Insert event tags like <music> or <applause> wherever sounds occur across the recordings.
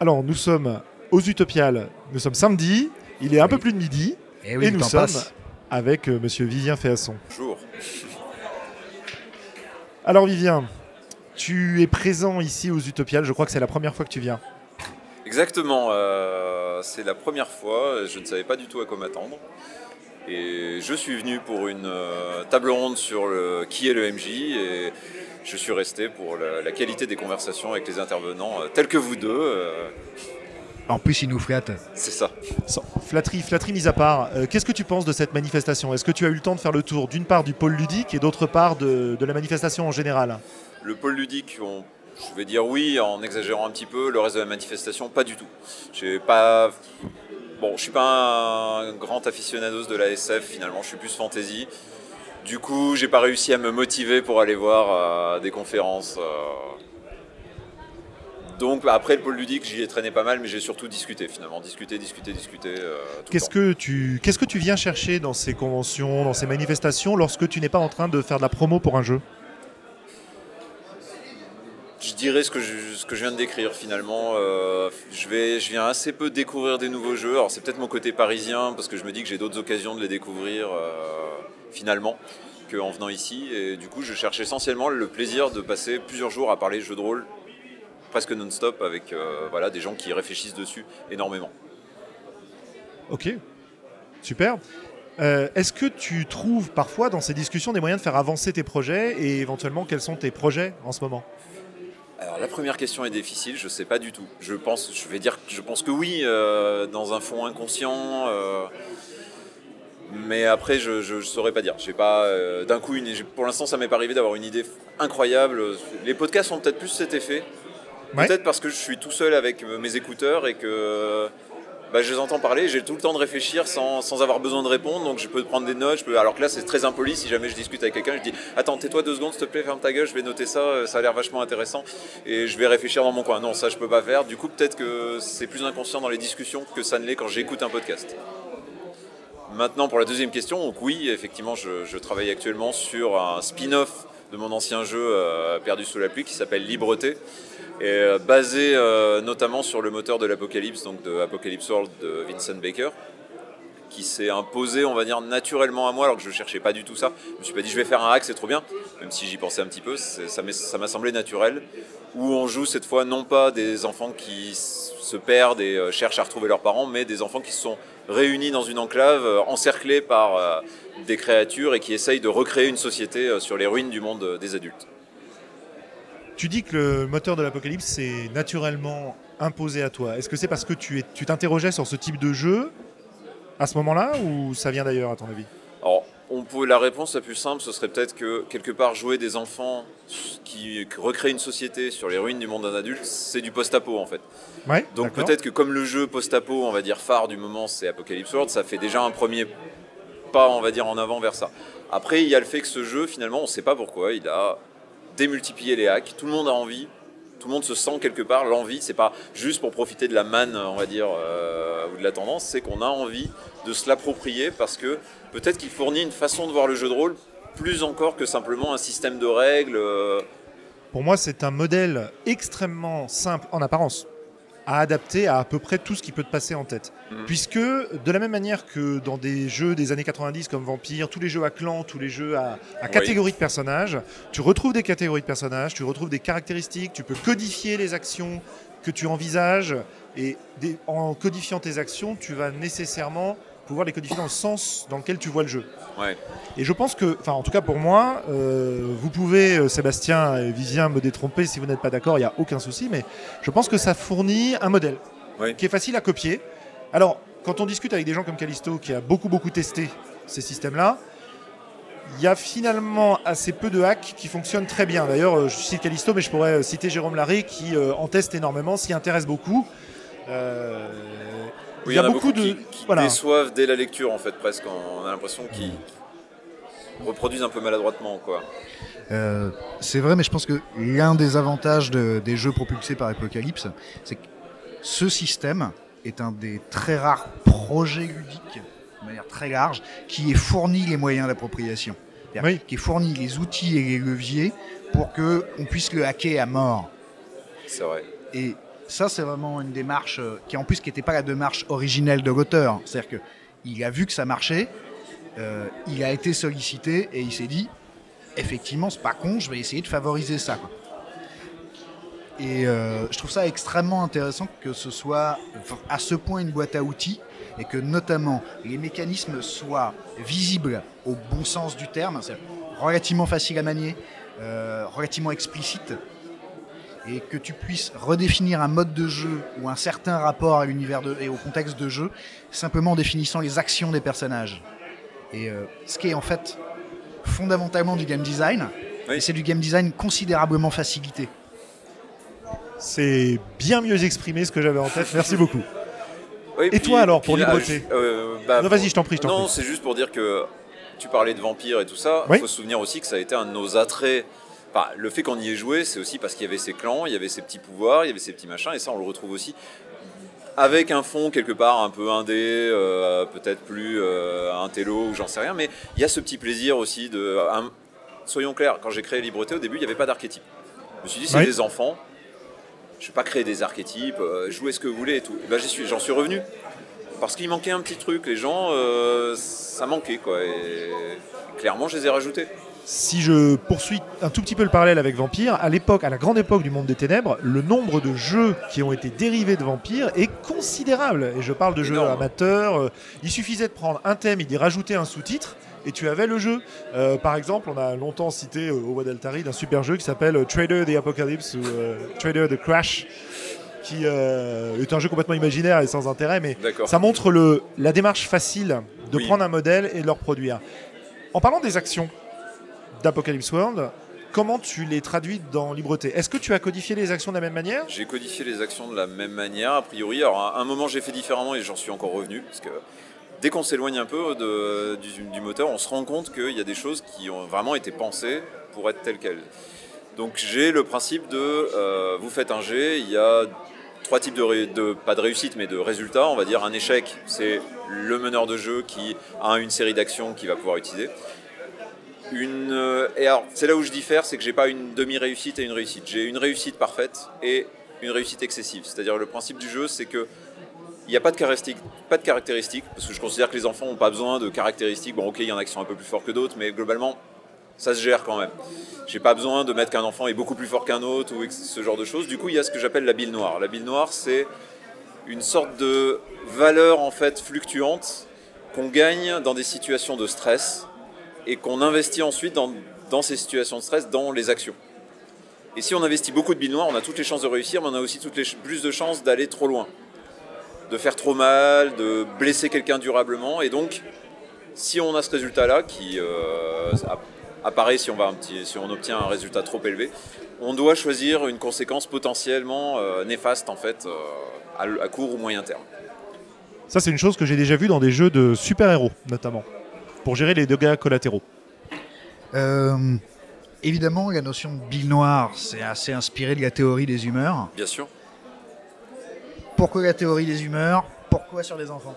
Alors, nous sommes aux Utopiales. Nous sommes samedi. Il est un peu plus de midi. Et, Eh oui, et nous sommes passe. avec euh, monsieur Vivien Féasson. Bonjour. Alors, Vivien, tu es présent ici aux Utopiales. Je crois que c'est la première fois que tu viens. Exactement, euh, c'est la première fois, je ne savais pas du tout à quoi m'attendre. Et je suis venu pour une euh, table ronde sur le, qui est le MJ et je suis resté pour la, la qualité des conversations avec les intervenants euh, tels que vous deux. euh, En plus, il nous flatte. c'est ça. Sans- Flatterie, flatterie mise à part, euh, qu'est-ce que tu penses de cette manifestation? Est-ce que tu as eu le temps de faire le tour d'une part du pôle ludique et d'autre part de, de la manifestation en général? Le pôle ludique, on- je vais dire oui en exagérant un petit peu, le reste de la manifestation, pas du tout. J'ai pas. Bon, je suis pas un grand aficionados de la SF finalement, je suis plus fantasy. Du coup, j'ai pas réussi à me motiver pour aller voir euh, des conférences. euh. Donc après le pôle ludique, j'y ai traîné pas mal, mais j'ai surtout discuté finalement, discuté, discuté, discuté. euh, Qu'est-ce que tu qu'est-ce que tu viens chercher dans ces conventions, dans ces manifestations, lorsque tu n'es pas en train de faire de la promo pour un jeu? Je dirais ce que je, ce que je viens de décrire finalement. Euh, je, vais, je viens assez peu découvrir des nouveaux jeux. Alors c'est peut-être mon côté parisien parce que je me dis que j'ai d'autres occasions de les découvrir euh, finalement qu'en venant ici. Et du coup je cherche essentiellement le plaisir de passer plusieurs jours à parler jeux de rôle presque non-stop avec euh, voilà, des gens qui réfléchissent dessus énormément. Ok, super. Euh, Est-ce que tu trouves parfois dans ces discussions des moyens de faire avancer tes projets et éventuellement quels sont tes projets en ce moment? Alors la première question est difficile, je sais pas du tout. Je pense, je vais dire, je pense que oui, euh, dans un fond inconscient. Mais après, je, je, je saurais pas dire. J'ai pas euh, d'un coup une. Pour l'instant, ça m'est pas arrivé d'avoir une idée incroyable. Les podcasts ont peut-être plus cet effet. Ouais. Peut-être parce que je suis tout seul avec euh, mes écouteurs et que bah, je les entends parler. J'ai tout le temps de réfléchir sans, sans avoir besoin de répondre. Donc je peux prendre des notes. Je peux... Alors que là, c'est très impoli. Si jamais je discute avec quelqu'un, je dis Attends, tais-toi deux secondes, s'il te plaît, ferme ta gueule. Je vais noter ça. euh, Ça a l'air vachement intéressant. Et je vais réfléchir dans mon coin. Non, ça, je peux pas faire. Du coup, peut-être que c'est plus inconscient dans les discussions que ça ne l'est quand j'écoute un podcast. Maintenant, pour la deuxième question, donc oui, effectivement, je, travaille actuellement sur un spin-off de mon ancien jeu euh, Perdu sous la pluie qui s'appelle Libreté, et euh, basé euh, notamment sur le moteur de l'Apocalypse, donc de Apocalypse World de Vincent Baker, qui s'est imposé, on va dire, naturellement à moi, alors que je ne cherchais pas du tout ça. Je me suis pas dit, je vais faire un hack, c'est trop bien, même si j'y pensais un petit peu, ça m'a semblé naturel, où on joue cette fois non pas des enfants qui se perdent et cherchent à retrouver leurs parents, mais des enfants qui se sont réunis dans une enclave, euh, encerclés par euh, des créatures et qui essayent de recréer une société euh, sur les ruines du monde des adultes. Tu dis que le moteur de l'apocalypse s'est naturellement imposé à toi. Est-ce que c'est parce que tu t'interrogeais sur ce type de jeu à ce moment-là ou ça vient d'ailleurs à ton avis? La réponse la plus simple, ce serait peut-être que quelque part jouer des enfants qui recréent une société sur les ruines du monde d'un adulte, c'est du post-apo en fait. Ouais, Donc peut-être que comme le jeu post-apo, on va dire phare du moment, c'est Apocalypse World, ça fait déjà un premier pas, on va dire, en avant vers ça. Après, il y a le fait que ce jeu, finalement, on ne sait pas pourquoi, il a démultiplié les hacks. Tout le monde a envie, tout le monde se sent quelque part. L'envie, c'est pas juste pour profiter de la manne, on va dire, euh, ou de la tendance, c'est qu'on a envie de se l'approprier parce que peut-être qu'il fournit une façon de voir le jeu de rôle plus encore que simplement un système de règles. euh, Pour moi, c'est un modèle extrêmement simple en apparence à adapter à à peu près tout ce qui peut te passer en tête. Mhm. Puisque, de la même manière que dans des jeux des années 90 comme Vampire, tous les jeux à clans, tous les jeux à, à Oui. de personnages, tu retrouves des catégories de personnages, tu retrouves des caractéristiques, tu peux codifier les actions que tu envisages, et des- en codifiant tes actions, tu vas nécessairement pouvoir les codifier dans le sens dans lequel tu vois le jeu. ouais. Et je pense que, enfin en tout cas pour moi, euh, vous pouvez, euh, Sébastien et Vivien, me détromper si vous n'êtes pas d'accord, il n'y a aucun souci, mais je pense que ça fournit un modèle qui est facile à copier. Alors, quand on discute avec des gens comme Callisto, qui a beaucoup beaucoup testé ces systèmes-là, il y a finalement assez peu de hacks qui fonctionnent très bien. D'ailleurs, euh, je cite Callisto, mais je pourrais citer Jérôme Larrey qui euh, en teste énormément, s'y intéresse beaucoup. Euh, Oui, il y a en beaucoup, de... qui, qui voilà. déçoivent dès la lecture en fait presque. On a l'impression qu'ils reproduisent un peu maladroitement quoi. Euh, c'est vrai, mais je pense que l'un des avantages de- des jeux propulsés par Apocalypse, c'est que ce système est un des très rares projets ludiques, de manière très large, qui est fourni les moyens d'appropriation. Oui. Qui est fourni les outils et les leviers pour qu'on puisse le hacker à mort. C'est vrai. Et ça, c'est vraiment une démarche euh, qui, en plus, qui n'était pas la démarche originelle de l'auteur. C'est-à-dire que il a vu que ça marchait, euh, il a été sollicité et il s'est dit, effectivement, c'est pas con, je vais essayer de favoriser ça. Et euh, je trouve ça extrêmement intéressant que ce soit à ce point une boîte à outils et que notamment les mécanismes soient visibles au bon sens du terme, c'est relativement facile à manier, relativement explicite, et que tu puisses redéfinir un mode de jeu ou un certain rapport à l'univers et au contexte de jeu, simplement en définissant les actions des personnages. Et euh, ce qui est en fait fondamentalement du game design, Oui. et c'est du game design considérablement facilité. C'est bien mieux exprimé ce que j'avais en tête. Merci beaucoup. Oui, Et toi, alors, pour là, Libreté euh, bah, Non, vas-y, je t'en prie, je Non, c'est juste pour dire que tu parlais de vampires et tout ça. Il Oui. faut se souvenir aussi que ça a été un de nos attraits. Enfin, le fait qu'on y ait joué, c'est aussi parce qu'il y avait ces clans, il y avait ces petits pouvoirs, il y avait ces petits machins, et ça, on le retrouve aussi avec un fond quelque part un peu indé, euh, peut-être plus euh, intello ou j'en sais rien, mais il y a ce petit plaisir aussi de. un- soyons clairs, quand j'ai créé Libreté au début, il n'y avait pas d'archétype. Je me suis dit, c'est Oui. des enfants, je ne vais pas créer des archétypes, euh, jouez ce que vous voulez et tout. Et ben, suis, j'en suis revenu. Parce qu'il manquait un petit truc, les gens, euh, ça manquait quoi. Et clairement, je les ai rajoutés. Si je poursuis un tout petit peu le parallèle avec Vampire, à l'époque, à la grande époque du monde des ténèbres, le nombre de jeux qui ont été dérivés de Vampire est considérable. Et je parle de jeux amateurs. euh, Il suffisait de prendre un thème et d'y rajouter un sous-titre. Et tu avais le jeu. Euh, par exemple, on a longtemps cité euh, au Wadaltari d'un super jeu qui s'appelle euh, Trader the Apocalypse ou euh, Trader the Crash, qui est un jeu complètement imaginaire et sans intérêt, mais ça montre le, la démarche facile de Oui. prendre un modèle et de le reproduire. En parlant des actions d'Apocalypse World, comment tu les traduis dans Libreté? Est-ce que tu as codifié les actions de la même manière? J'ai codifié les actions de la même manière, a priori. Alors, à un moment, j'ai fait différemment et j'en suis encore revenu. Parce que dès qu'on s'éloigne un peu du, moteur, on se rend compte qu'il y a des choses qui ont vraiment été pensées pour être telles quelles. Donc, j'ai le principe de euh, vous faites un G, il y a trois types de, de- pas de réussite, mais de résultats. On va dire un échec, c'est le meneur de jeu qui a une série d'actions qu'il va pouvoir utiliser. Euh, alors, c'est là où je diffère, c'est que j'ai pas une demi-réussite et une réussite. J'ai une réussite parfaite et une réussite excessive. C'est-à-dire le principe du jeu, c'est que il n'y a pas de caractéristiques, pas de caractéristiques, parce que je considère que les enfants n'ont pas besoin de caractéristiques. Bon, ok, il y en a qui sont un peu plus forts que d'autres, mais globalement, ça se gère quand même. J'ai pas besoin de mettre qu'un enfant est beaucoup plus fort qu'un autre ou ce genre de choses. Du coup, il y a ce que j'appelle la bille noire. La bille noire, c'est une sorte de valeur en fait fluctuante qu'on gagne dans des situations de stress et qu'on investit ensuite dans, ces situations de stress dans les actions. Et si on investit beaucoup de billes noires, on a toutes les chances de réussir, mais on a aussi plus de chances d'aller trop loin, de faire trop mal, de blesser quelqu'un durablement. Et donc, si on a ce résultat-là, qui euh, app- apparaît si on, obtient un résultat trop élevé, on doit choisir une conséquence potentiellement euh, néfaste en fait, euh, à court ou moyen terme. Ça, c'est une chose que j'ai déjà vue dans des jeux de super-héros, notamment, pour gérer les dégâts collatéraux. Euh, évidemment, la notion de bille noire, c'est assez inspiré de la théorie des humeurs. Bien sûr. Pourquoi la théorie des humeurs? Pourquoi sur les enfants?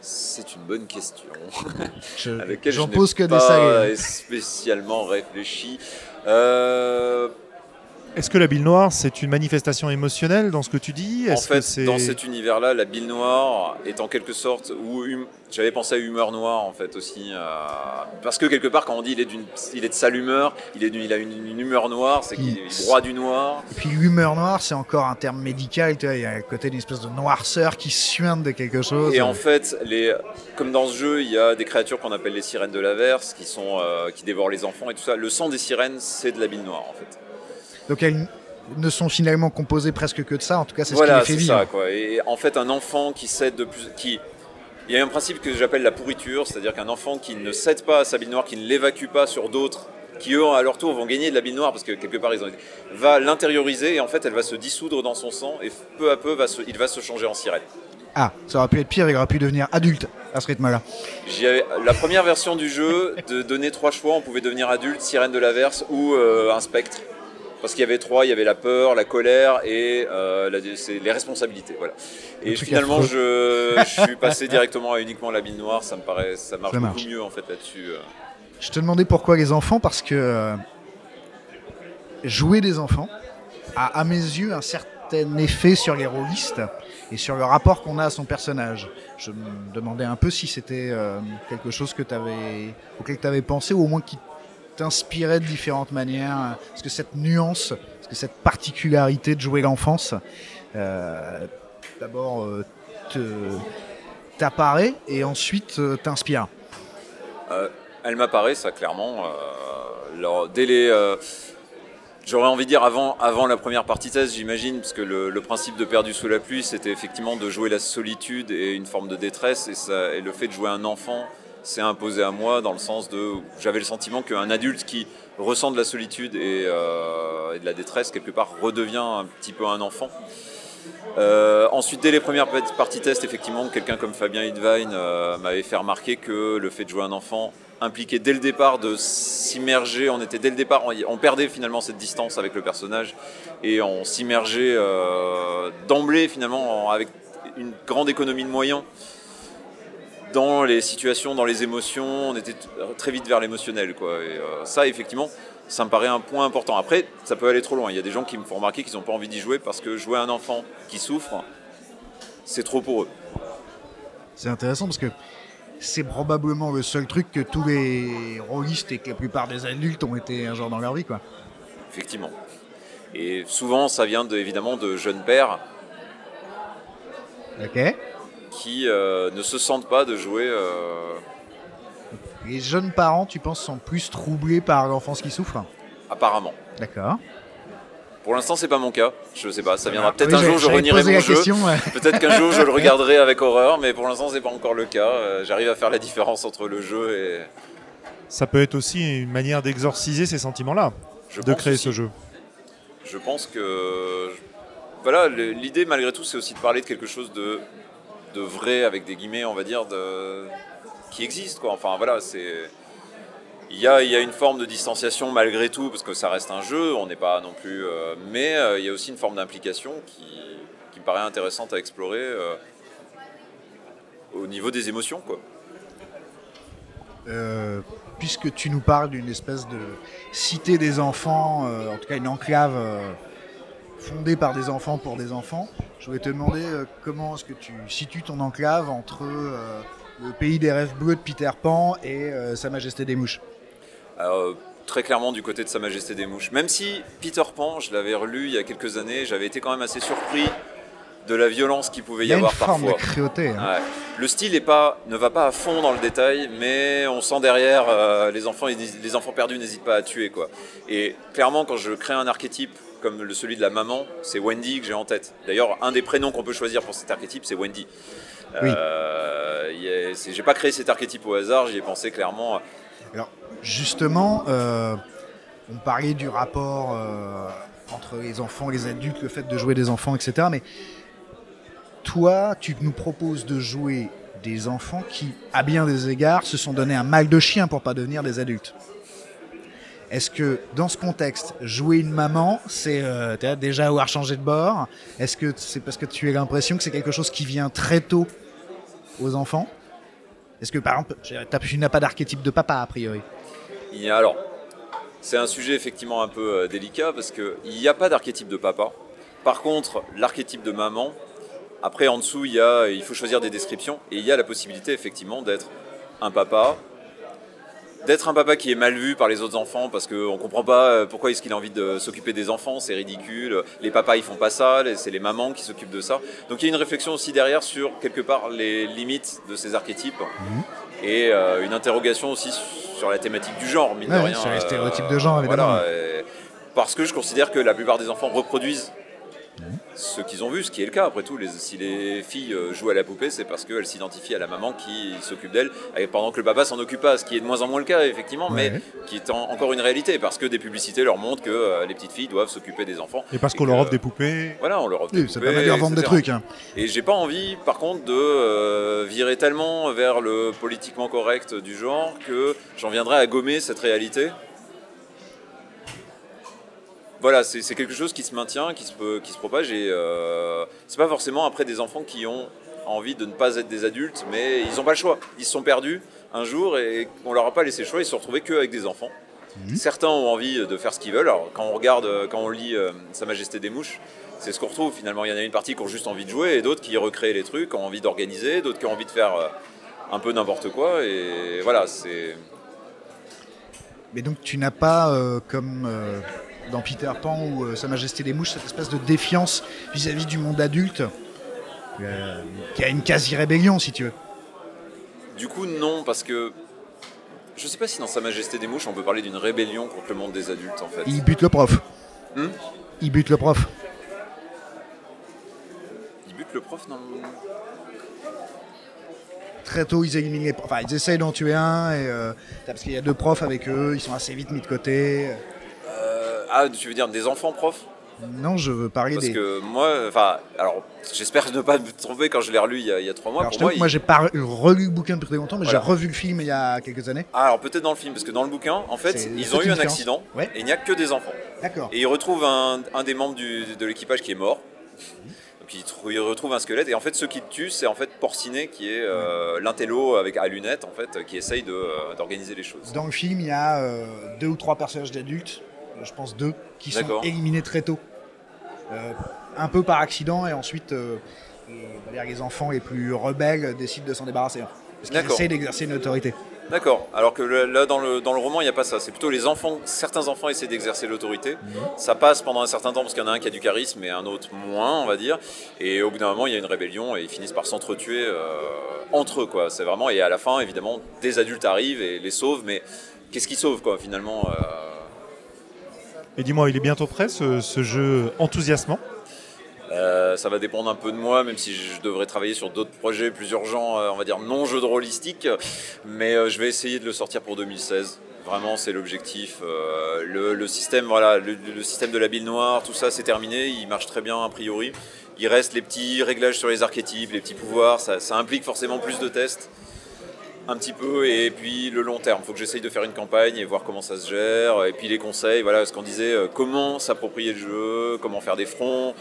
C'est une bonne question. <laughs> Je- à laquelle J'en je n'ai pose que des spécialement réfléchi. Euh, Est-ce que la bille noire, c'est une manifestation émotionnelle dans ce que tu dis? En Est-ce que fait, c'est- dans cet univers-là, la bille noire est en quelque sorte, ou hum- j'avais pensé à humeur noire en fait aussi, euh, parce que quelque part quand on dit il est, d'une, il est de sale humeur, il, est il a une, une humeur noire, c'est qu'il est droit du noir. Et puis l'humeur noire, c'est encore un terme médical. Tu vois, il y a à côté d'une espèce de noirceur qui suinte de quelque chose. Et en fait, les, comme dans ce jeu, il y a des créatures qu'on appelle les sirènes de l'averse, qui, sont, euh, qui dévorent les enfants et tout ça. Le sang des sirènes, c'est de la bille noire en fait. Donc elles ne sont finalement composées presque que de ça. En tout cas, c'est voilà, ce qui les c'est fait vivre. ça quoi. Et en fait, un enfant qui cède de plus, qui il y a un principe que j'appelle la pourriture, c'est-à-dire qu'un enfant qui ne cède pas à sa bille noire, qui ne l'évacue pas sur d'autres, qui eux à leur tour vont gagner de la bille noire parce que quelque part ils ont va l'intérioriser et en fait elle va se dissoudre dans son sang et peu à peu va se- il va se changer en sirène. Ah, ça aurait pu être pire. Il aurait pu devenir adulte à ce rythme-là. La première version du jeu de donner trois choix, on pouvait devenir adulte, sirène de l'averse ou euh, un spectre. Parce qu'il y avait trois, il y avait la peur, la colère et euh, la- les responsabilités. Voilà. Et finalement, je, je suis passé directement à uniquement la bille noire. Ça me paraît, ça marche Ça beaucoup mieux en fait là-dessus. euh. Je te demandais pourquoi les enfants, parce que euh, jouer des enfants, a à mes yeux un certain effet sur les rôlistes et sur le rapport qu'on a à son personnage. Je me demandais un peu si c'était euh, quelque chose que avais, auquel tu avais pensé ou au moins qui t'inspirait de différentes manières. Est-ce que cette nuance, cette particularité de jouer l'enfance, euh, d'abord euh, t'apparaît et ensuite t'inspire Elle m'apparaît, ça clairement. J'aurais envie de dire avant, avant la première partie test, j'imagine, parce que le, principe de Perdu sous la pluie, c'était effectivement de jouer la solitude et une forme de détresse, et le fait de jouer un enfant s'est imposé à moi dans le sens de j'avais le sentiment qu'un adulte qui ressent de la solitude et, euh, de la détresse quelque part redevient un petit peu un enfant. Euh, ensuite, dès les premières parties test, effectivement, quelqu'un comme Fabien Hidvine euh, m'avait fait remarquer que le fait de jouer un enfant impliqué dès le départ de s'immerger. On était dès le départ, on, perdait finalement cette distance avec le personnage et on s'immergeait d'emblée finalement avec une grande économie de moyens dans les situations, dans les émotions. On était très vite vers l'émotionnel, quoi. Et euh, ça, effectivement, ça me paraît un point important. Après, ça peut aller trop loin. Il y a des gens qui me font remarquer qu'ils n'ont pas envie d'y jouer parce que jouer un enfant qui souffre, c'est trop pour eux. C'est intéressant parce que c'est probablement le seul truc que tous les rôlistes et que la plupart des adultes ont été un jour dans leur vie. Quoi. Effectivement. Et souvent, ça vient évidemment de jeunes pères qui euh, ne se sentent pas de jouer. Euh, les jeunes parents, tu penses, sont plus troublés par l'enfance qui souffre Apparemment. D'accord. Pour l'instant, c'est pas mon cas. Je sais pas. Ça viendra peut-être un jour, je renierai mon jeu. Peut-être qu'un jour, je le <laughs> regarderai avec horreur, mais pour l'instant, c'est pas encore le cas. Euh, j'arrive à faire la différence entre le jeu et. Ça peut être aussi une manière d'exorciser ces sentiments-là, de créer ce jeu. Je pense que voilà, l'idée malgré tout, c'est aussi de parler de quelque chose de, de vrai avec des guillemets, on va dire, qui existe quoi. Enfin voilà, c'est il y, a, une forme de distanciation malgré tout, parce que ça reste un jeu, on n'est pas non plus. Euh, mais euh, il y a aussi une forme d'implication qui, me paraît intéressante à explorer euh, au niveau des émotions. Quoi. puisque tu nous parles d'une espèce de cité des enfants, en tout cas une enclave fondée par des enfants pour des enfants, je voulais te demander comment est-ce que tu situes ton enclave entre le pays des rêves bleus de Peter Pan et Sa Majesté des Mouches? Très clairement du côté de Sa Majesté des Mouches. Même si Peter Pan, je l'avais relu il y a quelques années, j'avais été quand même assez surpris de la violence qu'il pouvait y, avoir parfois. Hein. Le style est pas, ne va pas à fond dans le détail, mais on sent derrière euh, les enfants, les enfants perdus n'hésitent pas à tuer quoi. Et clairement, quand je crée un archétype comme le, celui de la maman, c'est Wendy que j'ai en tête. D'ailleurs, un des prénoms qu'on peut choisir pour cet archétype, c'est Wendy. Oui. Euh, j'ai pas créé cet archétype au hasard, j'y ai pensé clairement. Alors, justement, euh, on parlait du rapport euh, entre les enfants et les adultes, le fait de jouer des enfants, etc. Mais toi, tu nous proposes de jouer des enfants qui, à bien des égards, se sont donné un mal de chien pour pas devenir des adultes. Est-ce que dans ce contexte, jouer une maman, c'est euh, déjà avoir changé de bord? Est-ce que c'est parce que tu as l'impression que c'est quelque chose qui vient très tôt aux enfants? Est-ce que par exemple, tu n'as pas d'archétype de papa a priori? Alors, c'est un sujet effectivement un peu euh, délicat parce qu'il n'y a pas d'archétype de papa. Par contre, l'archétype de maman, après en dessous, il, faut choisir des descriptions et il y a la possibilité effectivement d'être un papa, d'être un papa qui est mal vu par les autres enfants parce qu'on ne comprend pas euh, pourquoi est-ce qu'il a envie de s'occuper des enfants, c'est ridicule, les papas ils font pas ça, c'est les mamans qui s'occupent de ça. Donc il y a une réflexion aussi derrière sur quelque part les limites de ces archétypes mmh. et euh, une interrogation aussi sur la thématique du genre, mine de rien. Sur les stéréotypes de genre, évidemment. parce que je considère que la plupart des enfants reproduisent ce qu'ils ont vu, ce qui est le cas après tout. Les, si les filles euh, jouent à la poupée, c'est parce qu'elles s'identifient à la maman qui s'occupe d'elles, pendant que le papa s'en occupe pas, ce qui est de moins en moins le cas, effectivement, mais qui est encore une réalité, parce que des publicités leur montrent que euh, les petites filles doivent s'occuper des enfants. Et parce qu'on leur offre des poupées. Voilà, on leur offre des poupées. Ça permet de vendre des trucs. Hein. Et j'ai pas envie, par contre, de euh, virer tellement vers le politiquement correct du genre que j'en viendrai à gommer cette réalité voilà, c'est quelque chose qui se maintient, qui se, qui se propage et euh, c'est pas forcément après des enfants qui ont envie de ne pas être des adultes, mais ils n'ont pas le choix. Ils se sont perdus un jour et on leur a pas laissé le choix, ils se sont retrouvés qu'avec des enfants. Mhm. Certains ont envie de faire ce qu'ils veulent. Alors, quand on regarde, quand on lit euh, Sa Majesté des Mouches, c'est ce qu'on retrouve finalement. Il y en a une partie qui ont juste envie de jouer et d'autres qui recréent les trucs, qui ont envie d'organiser, d'autres qui ont envie de faire euh, un peu n'importe quoi. Et voilà, c'est. Mais donc tu n'as pas, euh, comme dans Peter Pan ou euh, Sa Majesté des Mouches, cette espèce de défiance vis-à-vis du monde adulte, euh, qui a une quasi-rébellion si tu veux. Du coup, non, parce que. Je sais pas si dans Sa Majesté des Mouches, on peut parler d'une rébellion contre le monde des adultes en fait. Il bute le prof. Hmm Il bute le prof. Il bute le prof, non Très tôt, ils éliminent les profs. Enfin, ils essayent d'en tuer un, et, euh, parce qu'il y a deux profs avec eux, ils sont assez vite mis de côté. Ah, tu veux dire des enfants profs Non, je veux parler Parce des. que moi, enfin, alors, j'espère ne pas me tromper quand je l'ai relu il y a, il y a trois mois. Alors, je pour moi, il- moi, j'ai pas relu le bouquin depuis très longtemps, mais Voilà. j'ai revu le film il y a quelques années. Ah, alors peut-être dans le film, parce que dans le bouquin, en fait, ils ont eu un différence. accident Ouais. et il n'y a que des enfants. D'accord. Et ils retrouvent un, un des membres du- de l'équipage qui est mort. Donc ils, trou- ils retrouvent un squelette et en fait ceux qui tuent c'est en fait Porcinet qui est euh, l'intello avec à lunettes en fait qui essaye euh, d'organiser les choses. Dans le film, il y a euh, deux ou trois personnages d'adultes, je pense deux, qui sont éliminés très tôt. Euh, un peu par accident, et ensuite, euh, les, dire les enfants les plus rebelles décident de s'en débarrasser. Parce qu'ils essayent d'exercer une autorité. D'accord. Alors que là dans le, dans le roman il n'y a pas ça. C'est plutôt les enfants, certains enfants essaient d'exercer l'autorité. Ça passe pendant un certain temps parce qu'il y en a un qui a du charisme et un autre moins on va dire. Et au bout d'un moment il y a une rébellion et ils finissent par s'entretuer euh, entre eux quoi. C'est vraiment et à la fin évidemment des adultes arrivent et les sauvent mais qu'est-ce qu'ils sauvent quoi finalement euh, Et dis-moi, il est bientôt prêt ce, jeu enthousiasmant Euh, ça va dépendre un peu de moi, même si je devrais travailler sur d'autres projets plus urgents, euh, on va dire non jeux de rôlistique. Mais euh, je vais essayer de le sortir pour 2016. Vraiment, c'est l'objectif. Le, système, de la bille noire, tout ça, c'est terminé. Il marche très bien a priori. Il reste les petits réglages sur les archétypes, les petits pouvoirs. Ça implique forcément plus de tests un petit peu et puis le long terme. Il faut que j'essaye de faire une campagne et voir comment ça se gère. Et puis les conseils, voilà ce qu'on disait, euh, comment s'approprier le jeu, comment faire des fronts,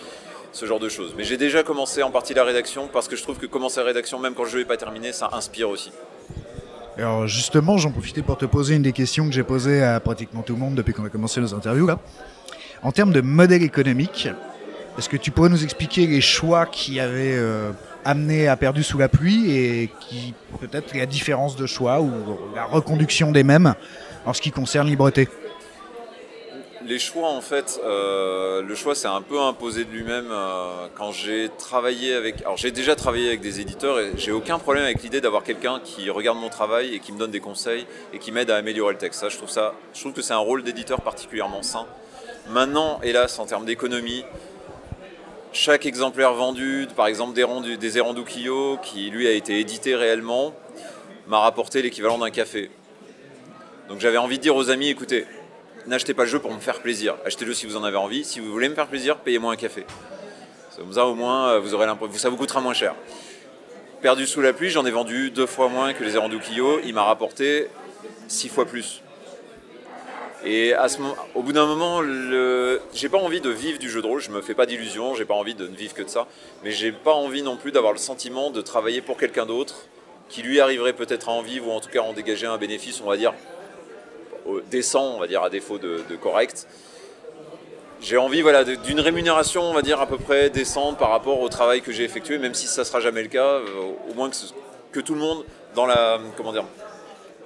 ce genre de choses. Mais j'ai déjà commencé en partie la rédaction parce que je trouve que commencer la rédaction, même quand le jeu n'est pas terminé, ça inspire aussi. Alors justement, j'en profitais pour te poser une des questions que j'ai posées à pratiquement tout le monde depuis qu'on a commencé nos interviews là. En termes de modèle économique, est-ce que tu pourrais nous expliquer les choix qui avaient euh, amené à Perdu sous la pluie et qui peut-être la différence de choix ou la reconduction des mêmes en ce qui concerne Libreté Les choix, en fait, euh, le choix s'est un peu imposé de lui-même euh, quand j'ai travaillé avec. Alors, j'ai déjà travaillé avec des éditeurs et j'ai aucun problème avec l'idée d'avoir quelqu'un qui regarde mon travail et qui me donne des conseils et qui m'aide à améliorer le texte. Ça, je trouve ça, je trouve que c'est un rôle d'éditeur particulièrement sain. Maintenant, hélas, en termes d'économie, chaque exemplaire vendu, par exemple des, des qui lui a été édité réellement, m'a rapporté l'équivalent d'un café. Donc j'avais envie de dire aux amis, écoutez, n'achetez pas le jeu pour me faire plaisir. Achetez-le si vous en avez envie. Si vous voulez me faire plaisir, payez-moi un café. Ça, au moins, euh, vous aurez ça vous coûtera moins cher. Perdu sous la pluie, j'en ai vendu deux fois moins que les Erandukio. Il m'a rapporté six fois plus. Et à ce moment, au bout d'un moment, le... j'ai pas envie de vivre du jeu de rôle. Je me fais pas d'illusions. J'ai pas envie de ne vivre que de ça. Mais j'ai pas envie non plus d'avoir le sentiment de travailler pour quelqu'un d'autre qui lui arriverait peut-être à en vivre ou en tout cas en dégager un bénéfice, on va dire, décent, on va dire, à défaut de, correct. J'ai envie voilà, d'une rémunération, on va dire, à peu près décente par rapport au travail que j'ai effectué, même si ça sera jamais le cas, euh, au moins que, que tout le monde dans, la, comment dire,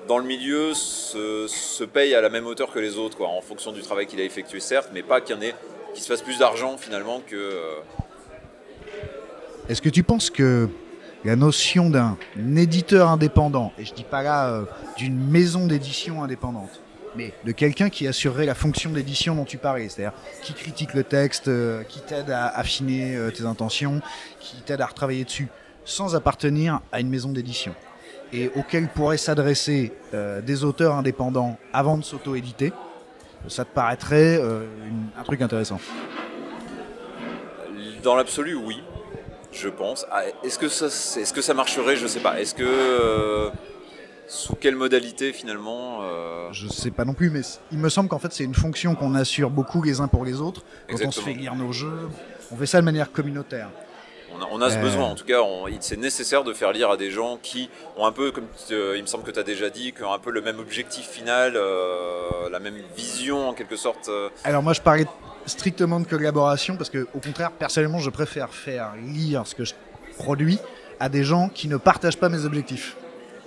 dans le milieu se, paye à la même hauteur que les autres, quoi, en fonction du travail qu'il a effectué, certes, mais pas qu'il y en ait qui se fasse plus d'argent finalement que. euh, Est-ce que tu penses que la notion d'un éditeur indépendant, et je dis pas là euh, d'une maison d'édition indépendante, mais de quelqu'un qui assurerait la fonction d'édition dont tu parlais, c'est-à-dire qui critique le texte, euh, qui t'aide à affiner tes intentions, qui t'aide à retravailler dessus, sans appartenir à une maison d'édition, et auquel pourraient s'adresser euh, des auteurs indépendants avant de s'auto-éditer, ça te paraîtrait euh, une- un truc intéressant Dans l'absolu, oui, je pense. Ah, Est-ce que, ça, est-ce que ça marcherait? Je sais pas. Est-ce que. euh, sous quelle modalité finalement Je sais pas non plus, mais il me semble qu'en fait c'est une fonction qu'on assure beaucoup les uns pour les autres. Quand on se Exactement. fait lire nos jeux, on fait ça de manière communautaire. On on a ce Euh. besoin, en tout cas, c'est nécessaire de faire lire à des gens qui ont un peu, comme euh, il me semble que tu as déjà dit, qui ont un peu le même objectif final, euh, la même vision en quelque sorte. Alors moi je parlais strictement de collaboration parce que au contraire personnellement je préfère faire lire ce que je produis à des gens qui ne partagent pas mes objectifs.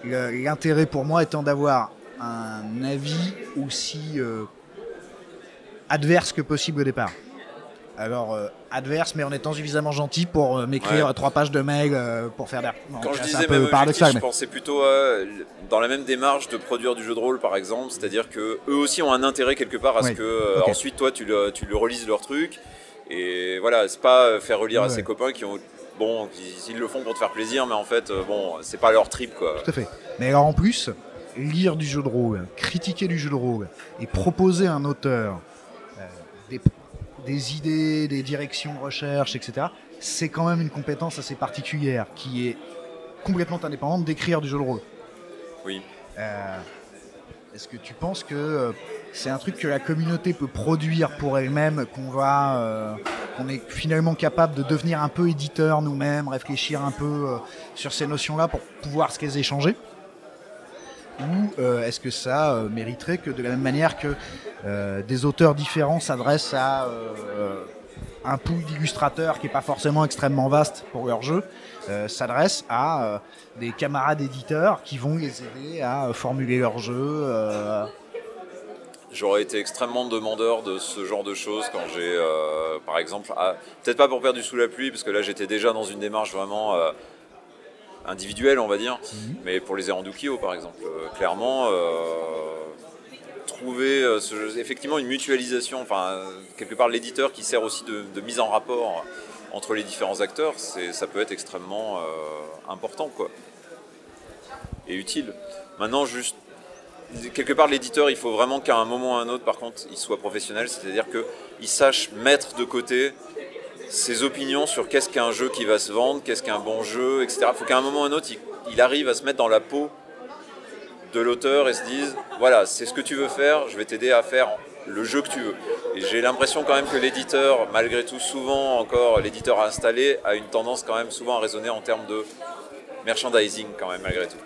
L'intérêt pour moi étant d'avoir un avis aussi euh, adverse que possible au départ. Alors euh, adverse mais en étant suffisamment gentil pour euh, m'écrire Ouais. trois pages de mail euh, pour faire des... Bon, Quand je disais un même peu objectif, paradoxal je pensais plutôt à, dans la même démarche de produire du jeu de rôle, par exemple, c'est-à-dire que eux aussi ont un intérêt quelque part à ce Oui. que euh, ensuite toi tu le, tu le relises leur truc. Et voilà, c'est pas faire relire à Ouais. ses copains qui ont bon, ils, ils le font pour te faire plaisir, mais en fait, euh, bon, c'est pas leur trip quoi. Tout à fait. Mais alors en plus, lire du jeu de rôle, critiquer du jeu de rôle et proposer à un auteur euh, des, des idées, des directions de recherche, etc., c'est quand même une compétence assez particulière qui est complètement indépendante d'écrire du jeu de rôle. Oui. Euh, Est-ce que tu penses que euh, c'est un truc que la communauté peut produire pour elle-même, qu'on va, euh, qu'on est finalement capable de devenir un peu éditeur nous-mêmes, réfléchir un peu euh, sur ces notions-là pour pouvoir se les échanger? Ou euh, est-ce que ça euh, mériterait que de la même manière que euh, des auteurs différents s'adressent à un pool d'illustrateurs qui n'est pas forcément extrêmement vaste pour leur jeu, euh, s'adresse à des camarades éditeurs qui vont les aider à formuler leur jeu. J'aurais été extrêmement demandeur de ce genre de choses quand j'ai, par exemple, ah, peut-être pas pour perdre du sous la pluie, parce que là j'étais déjà dans une démarche vraiment individuelle, on va dire, mais pour les Erandukio par exemple, euh, clairement, euh, trouver euh, ce- effectivement une mutualisation, enfin, quelque part l'éditeur qui sert aussi de, de mise en rapport entre les différents acteurs, c'est, ça peut être extrêmement important, quoi, et utile. Maintenant, juste quelque part l'éditeur il faut vraiment qu'à un moment ou à un autre par contre il soit professionnel c'est à dire qu'il sache mettre de côté ses opinions sur qu'est-ce qu'un jeu qui va se vendre qu'est-ce qu'un bon jeu etc il faut qu'à un moment ou à un autre il, arrive à se mettre dans la peau de l'auteur et se dise voilà c'est ce que tu veux faire je vais t'aider à faire le jeu que tu veux. Et j'ai l'impression quand même que l'éditeur malgré tout souvent encore l'éditeur installé a une tendance quand même souvent à raisonner en termes de merchandising quand même malgré tout.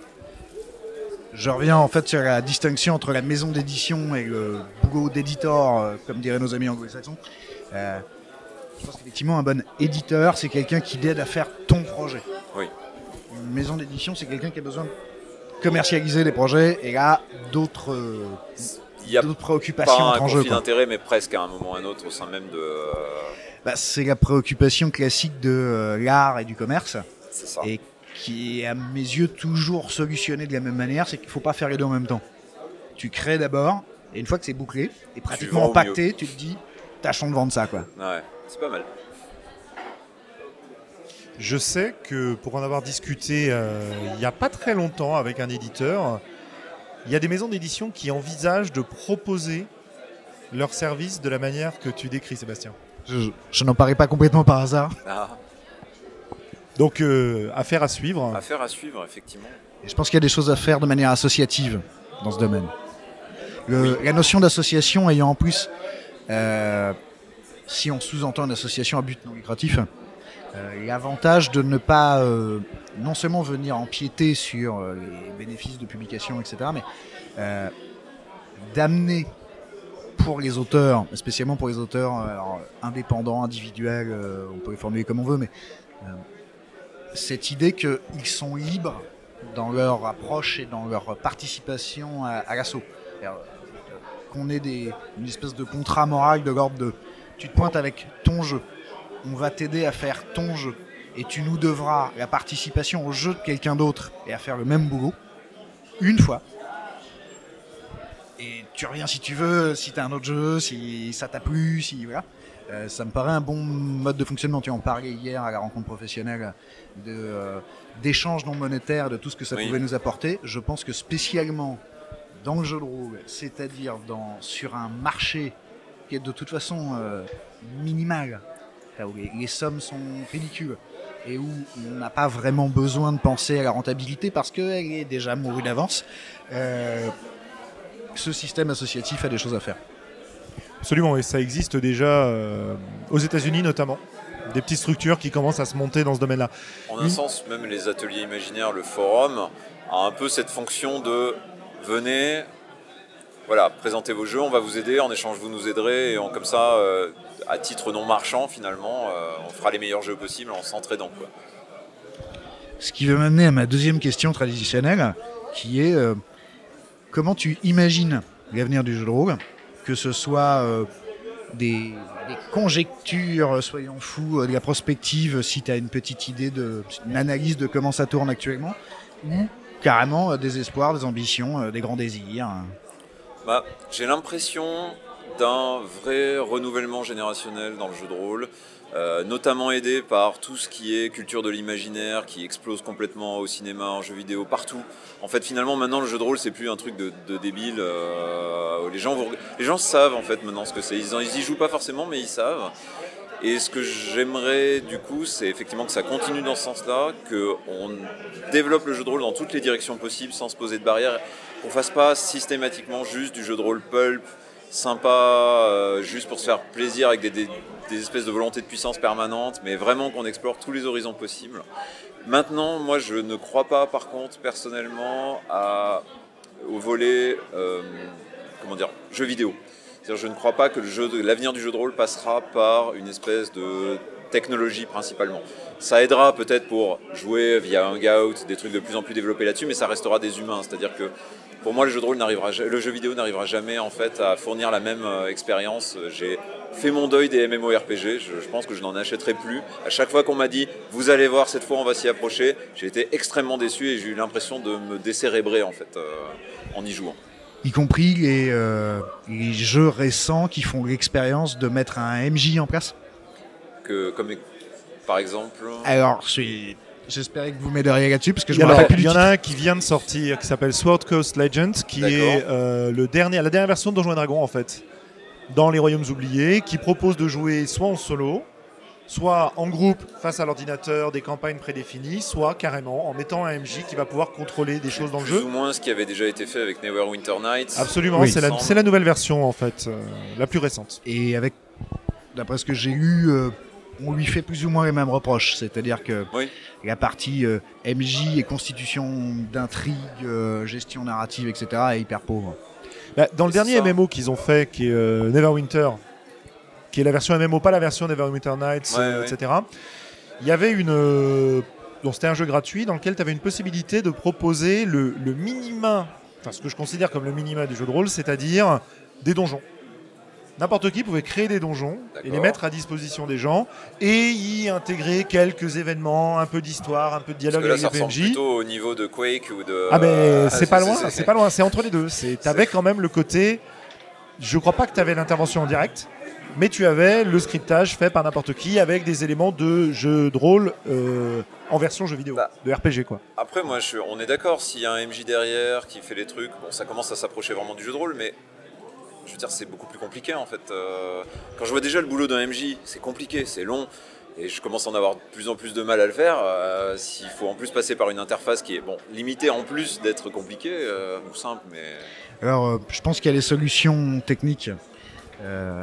Je reviens en fait sur la distinction entre la maison d'édition et le boulot d'éditeur, euh, comme diraient nos amis anglo-saxons. Euh, je pense qu'effectivement, un bon éditeur, c'est quelqu'un qui t'aide à faire ton projet. Oui. Une maison d'édition, c'est quelqu'un qui a besoin de commercialiser les projets et a d'autres euh, il y a d'autres préoccupations pas un en jeu. d'intérêt, mais presque à un moment ou à un autre au sein même de. euh, Bah, c'est la préoccupation classique de euh, l'art et du commerce. c'est ça. Et qui est à mes yeux toujours solutionné de la même manière, c'est qu'il ne faut pas faire les deux en même temps. Tu crées d'abord, et une fois que c'est bouclé, et pratiquement pacté, tu te dis, tâchons de vendre ça. quoi. Ouais, c'est pas mal. Je sais que pour en avoir discuté euh, il n'y a pas très longtemps avec un éditeur, il y a des maisons d'édition qui envisagent de proposer leurs services de la manière que tu décris, Sébastien. Je, je n'en parais pas complètement par hasard. Ah, Donc, euh, affaire à suivre. affaire à suivre, effectivement. Et je pense qu'il y a des choses à faire de manière associative dans ce domaine. Le- La notion d'association ayant en plus, euh, si on sous-entend une association à but non lucratif, euh, l'avantage de ne pas euh, non seulement venir empiéter sur les bénéfices de publication, etc., mais d'amener pour les auteurs, spécialement pour les auteurs indépendants, individuels, on peut les formuler comme on veut, mais cette idée qu'ils sont libres dans leur approche et dans leur participation à, à l'assaut. Qu'on ait des, une espèce de contrat moral de l'ordre de tu te pointes avec ton jeu, on va t'aider à faire ton jeu et tu nous devras la participation au jeu de quelqu'un d'autre et à faire le même boulot une fois. Et tu reviens si tu veux, si tu as un autre jeu, si ça t'a plu, si voilà. Euh, ça me paraît un bon mode de fonctionnement. Tu en parlais hier à la rencontre professionnelle euh, d'échanges non monétaires, de tout ce que ça Oui. pouvait nous apporter. Je pense que spécialement dans le jeu de rôle, c'est-à-dire dans, sur un marché qui est de toute façon euh, minimal, là où les, les sommes sont ridicules et où on n'a pas vraiment besoin de penser à la rentabilité parce qu'elle est déjà mourue d'avance, euh, ce système associatif a des choses à faire. Absolument, et ça existe déjà euh, aux États-Unis notamment. des petites structures qui commencent à se monter dans ce domaine-là. En un sens, même les ateliers imaginaires, le forum, a un peu cette fonction de venez, voilà, présentez vos jeux, on va vous aider, en échange vous nous aiderez, et comme ça, euh, à titre non marchand finalement, euh, on fera les meilleurs jeux possibles en s'entraidant. quoi. Ce qui veut m'amener à ma deuxième question traditionnelle, qui est euh, comment tu imagines l'avenir du jeu de rôle, que ce soit des, conjectures, soyons fous, de la prospective, si tu as une petite idée, de, une analyse de comment ça tourne actuellement, carrément euh, des espoirs, des ambitions, euh, des grands désirs. Bah, J'ai l'impression d'un vrai renouvellement générationnel dans le jeu de rôle, euh, notamment aidé par tout ce qui est culture de l'imaginaire qui explose complètement au cinéma, en jeu vidéo, partout. En fait, finalement, maintenant, le jeu de rôle, c'est plus un truc de, débile. les, gens les gens savent en fait maintenant ce que c'est. Ils, ils y jouent pas forcément, mais ils savent. Et ce que j'aimerais du coup, c'est effectivement que ça continue dans ce sens-là, qu'on développe le jeu de rôle dans toutes les directions possibles sans se poser de barrières, qu'on fasse pas systématiquement juste du jeu de rôle pulp, sympa, euh, juste pour se faire plaisir avec des, espèces de volonté de puissance permanente, mais vraiment qu'on explore tous les horizons possibles. Maintenant, moi je ne crois pas par contre personnellement au volet, euh, comment dire, jeu vidéo. Je ne crois pas que l'avenir du jeu de rôle passera par une espèce de technologie principalement. Ça aidera peut-être pour jouer via Hangout, des trucs de plus en plus développés là-dessus, mais ça restera des humains. C'est-à-dire que pour moi, le jeu de rôle n'arrivera, le jeu vidéo n'arrivera jamais en fait à fournir la même euh, expérience. J'ai fait mon deuil des MMORPG. Je, je pense que je n'en achèterai plus. À chaque fois qu'on m'a dit, vous allez voir, cette fois on va s'y approcher, j'ai été extrêmement déçu et j'ai eu l'impression de me décérébrer en fait euh, en y jouant. Y compris les, euh, les jeux récents qui font l'expérience de mettre un MJ en place Que, comme par exemple. Alors, je- j'espérais que vous m'aideriez là-dessus, parce que je me rappelle plus il y en a un qui vient de sortir qui s'appelle Sword Coast Legends, qui est euh, le dernier, la dernière version de Donjons et Dragons en fait, dans les Royaumes oubliés, qui propose de jouer soit en solo, soit en groupe face à l'ordinateur, des campagnes prédéfinies, soit carrément en mettant un MJ qui va pouvoir contrôler des choses dans le plus jeu. ou moins ce qui avait déjà été fait avec Neverwinter Nights. Absolument, Oui. c'est la, Semble. c'est la nouvelle version en fait, euh, la plus récente. Et avec, d'après ce que j'ai lu, euh, on lui fait plus ou moins les mêmes reproches. C'est-à-dire que Oui. la partie euh, MJ et constitution d'intrigue, euh, gestion narrative, etc. est hyper pauvre. Bah, dans le C'est dernier ça. MMO qu'ils ont fait, qui est euh, Neverwinter, qui est la version MMO, pas la version Neverwinter Nights, Ouais, euh, ouais. etc. Il y avait une. euh, donc c'était un jeu gratuit dans lequel tu avais une possibilité de proposer le, le minima, enfin ce que je considère comme le minima du jeu de rôle, c'est-à-dire des donjons. N'importe qui pouvait créer des donjons et les mettre à disposition des gens et y intégrer quelques événements, un peu d'histoire, un peu de Parce dialogue que là, avec ça les PNJ. plutôt au niveau de Quake ou de. Ah ben c'est pas loin, c'est- pas loin, c'est entre les deux. T'avais quand même le côté. Je crois pas que tu avais l'intervention en direct, mais tu avais le scriptage fait par n'importe qui avec des éléments de jeu de rôle euh, en version jeu vidéo, Bah. de RPG quoi. Après, moi, je, on est d'accord, s'il y a un MJ derrière qui fait les trucs, bon, ça commence à s'approcher vraiment du jeu de rôle, mais je veux dire, c'est beaucoup plus compliqué en fait. Euh, quand je vois déjà le boulot d'un MJ, c'est compliqué, c'est long, et je commence à en avoir de plus en plus de mal à le faire. euh, S'il faut en plus passer par une interface qui est bon, limitée en plus d'être compliquée euh, ou simple, mais Alors, euh, je pense qu'il y a des solutions techniques euh,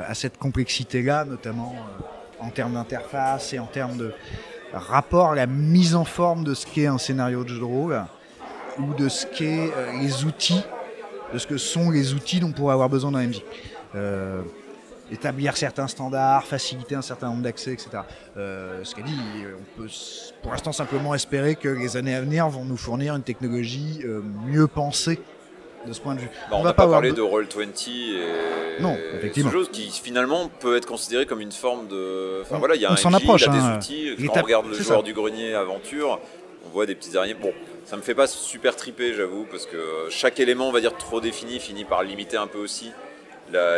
à cette complexité-là, notamment euh, en termes d'interface et en termes de rapport à la mise en forme de ce qu'est un scénario de jeu de rôle ou de ce qu'est euh, les outils, de ce que sont les outils dont on pourrait avoir besoin d'un MJ. Euh, établir certains standards, faciliter un certain nombre d'accès, etc. Euh, ce qu'a dit, on peut pour l'instant simplement espérer que les années à venir vont nous fournir une technologie euh, mieux pensée de ce point de vue. Bah, on va n'a pas, avoir parlé de Roll20 et Non, et effectivement. ce chose qui finalement peut être considéré comme une forme de. Enfin On- voilà, il y a on un s'en approche, il a hein. des outils. Quand on regarde le joueur ça. du grenier aventure, on voit des petites araignées. Bon, ça me fait pas super triper, j'avoue, parce que chaque élément, on va dire trop défini, finit par limiter un peu aussi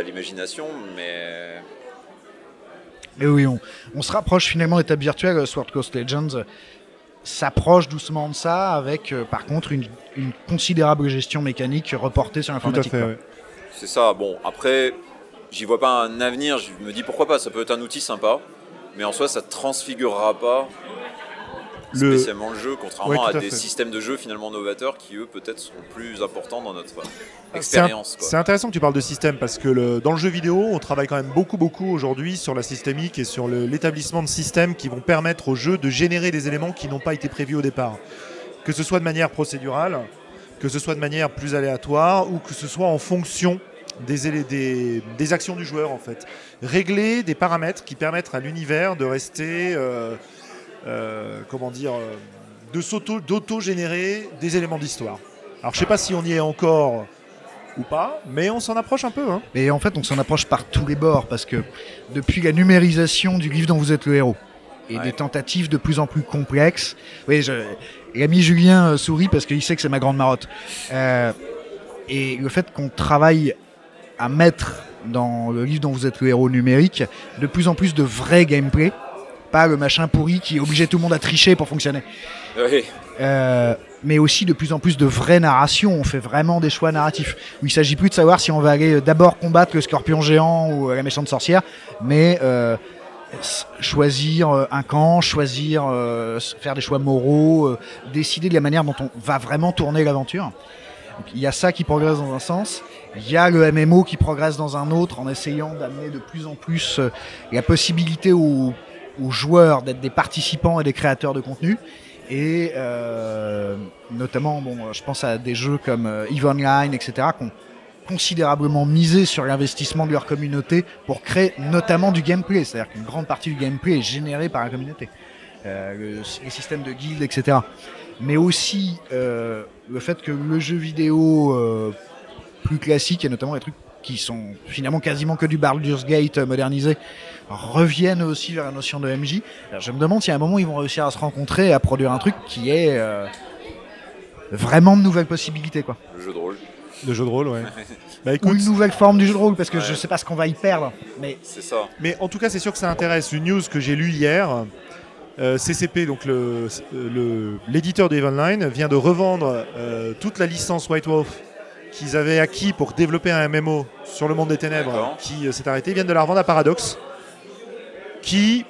l'imagination, mais. Mais oui, on, on se rapproche finalement des tables virtuelles. Sword Coast Legends s'approche doucement de ça, avec euh, par contre une, une considérable gestion mécanique reportée sur l'informatique. ouais. C'est ça, bon, après, j'y vois pas un avenir, je me dis pourquoi pas, ça peut être un outil sympa, mais en soi, ça transfigurera pas Le- spécialement le jeu, contrairement Ouais, à, à des fait. systèmes de jeu finalement novateurs qui eux peut-être sont plus importants dans notre expérience. C'est intéressant que tu parles de système parce que le- dans le jeu vidéo, on travaille quand même beaucoup, beaucoup aujourd'hui sur la systémique et sur l'établissement de systèmes qui vont permettre au jeu de générer des éléments qui n'ont pas été prévus au départ. Que ce soit de manière procédurale, que ce soit de manière plus aléatoire ou que ce soit en fonction des, élé- des, des actions du joueur en fait. Régler des paramètres qui permettent à l'univers de rester, euh, comment dire, euh, de d'auto-générer des éléments d'histoire. Alors je sais pas si on y est encore ou pas, mais on s'en approche un peu. Hein. Et en fait, on s'en approche par tous les bords parce que depuis la numérisation du livre dont vous êtes le héros et Ouais. des tentatives de plus en plus complexes, oui, je, l'ami Julien euh, sourit parce qu'il sait que c'est ma grande marotte. Euh, et le fait qu'on travaille à mettre dans le livre dont vous êtes le héros numérique de plus en plus de vrai gameplay, pas le machin pourri qui obligeait tout le monde à tricher pour fonctionner. Oui. Euh, mais aussi de plus en plus de vraies narrations. On fait vraiment des choix narratifs. Où il s'agit plus de savoir si on va aller d'abord combattre le scorpion géant ou la méchante sorcière, mais euh, choisir euh, un camp, choisir, euh, faire des choix moraux, euh, décider de la manière dont on va vraiment tourner l'aventure. Il y a ça qui progresse dans un sens. Il y a le MMO qui progresse dans un autre en essayant d'amener de plus en plus euh, la possibilité aux, aux joueurs d'être des participants et des créateurs de contenu. Et euh, notamment, bon, je pense à des jeux comme euh, EVE Online, etc., qui ont considérablement misé sur l'investissement de leur communauté pour créer notamment du gameplay. C'est-à-dire qu'une grande partie du gameplay est générée par la communauté. Euh, le- les systèmes de guildes, etc. Mais aussi le fait que le jeu vidéo plus classique, et notamment les trucs qui sont finalement quasiment que du Baldur's Gate euh, modernisé, reviennent aussi vers la notion de MJ. Alors, je me demande si à un moment ils vont réussir à se rencontrer et à produire un truc qui est euh, vraiment de nouvelles possibilités, quoi. Le jeu de rôle, De jeu de rôle, ouais. <laughs> bah Ou écoute, une nouvelle forme du jeu de rôle, parce que Ouais. je sais pas ce qu'on va y perdre. Mais c'est ça. mais en tout cas, c'est sûr que ça intéresse. Une news que j'ai lue hier. euh, CCP, donc le- le- l'éditeur Online, vient de revendre euh, toute la licence White Wolf qu'ils avaient acquis pour développer un MMO sur le monde des ténèbres qui euh, s'est arrêté. Ils viennent de la revendre à Paradox, qui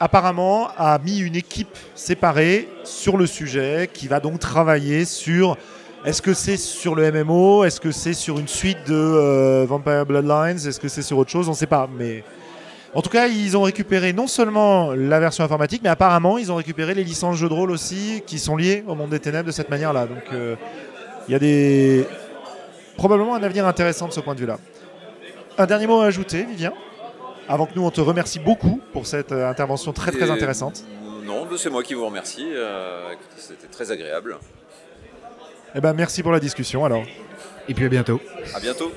apparemment a mis une équipe séparée sur le sujet, qui va donc travailler sur est-ce que c'est sur le MMO, est-ce que c'est sur une suite de euh, Vampire Bloodlines, est-ce que c'est sur autre chose, on ne sait pas. Mais en tout cas, ils ont récupéré non seulement la version informatique, mais apparemment ils ont récupéré les licences jeux de rôle aussi qui sont liées au monde des ténèbres de cette manière-là. Donc euh, il y a des probablement un avenir intéressant de ce point de vue-là. Un dernier mot à ajouter, Vivien Avant que nous, on te remercie beaucoup pour cette euh, intervention très très Et- intéressante. Non, c'est moi qui vous remercie. euh, C'était très agréable. Eh ben, merci pour la discussion alors. et puis à bientôt. À bientôt.